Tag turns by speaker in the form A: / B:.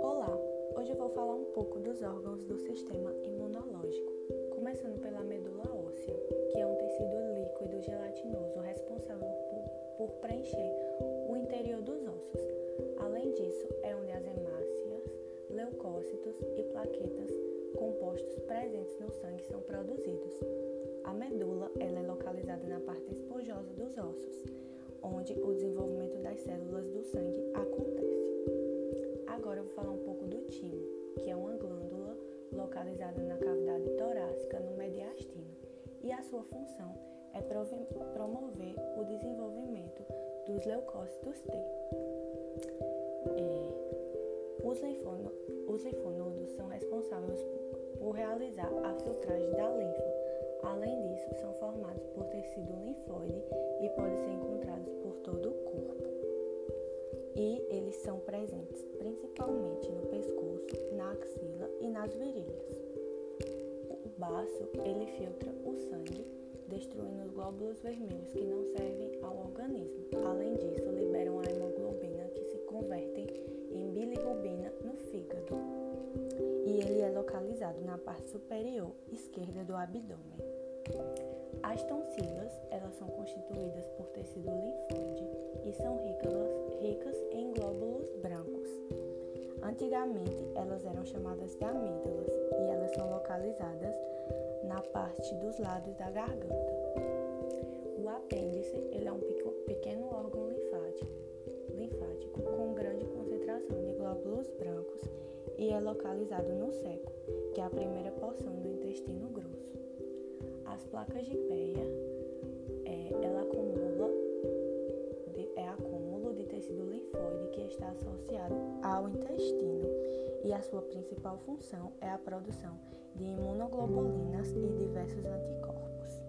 A: Olá, hoje eu vou falar um pouco dos órgãos do sistema imunológico, começando pela medula óssea, que é um tecido líquido gelatinoso responsável por, por preencher o interior dos ossos. Além disso, é onde as hemácias, leucócitos e plaquetas compostos presentes no sangue são produzidos. A medula ela é localizada na parte esponjosa dos ossos, onde o desenvolvimento das células do sangue acontece. Agora eu vou falar um pouco do timo, que é uma glândula localizada na cavidade torácica no mediastino, e a sua função é promover o desenvolvimento dos leucócitos T. É, os, os linfonodos são responsáveis por realizar a filtragem da linfa Além disso, são formados por tecido linfóide e podem ser encontrados E eles são presentes principalmente no pescoço, na axila e nas virilhas. O baço, ele filtra o sangue, destruindo os glóbulos vermelhos que não servem ao organismo. Além disso, liberam a hemoglobina que se converte em bilirrubina no fígado. E ele é localizado na parte superior esquerda do abdômen. As tonsilas, elas são constituídas por tecido linfóide e são ricas, ricas em glóbulos brancos. Antigamente, elas eram chamadas de amígdalas e elas são localizadas na parte dos lados da garganta. O apêndice, ele é um pequeno órgão linfático, linfático com grande concentração de glóbulos brancos e é localizado no seco, que é a primeira porção do intestino grosso as placas de Peia, é, ela está associado ao intestino e a sua principal função é a produção de imunoglobulinas e diversos anticorpos.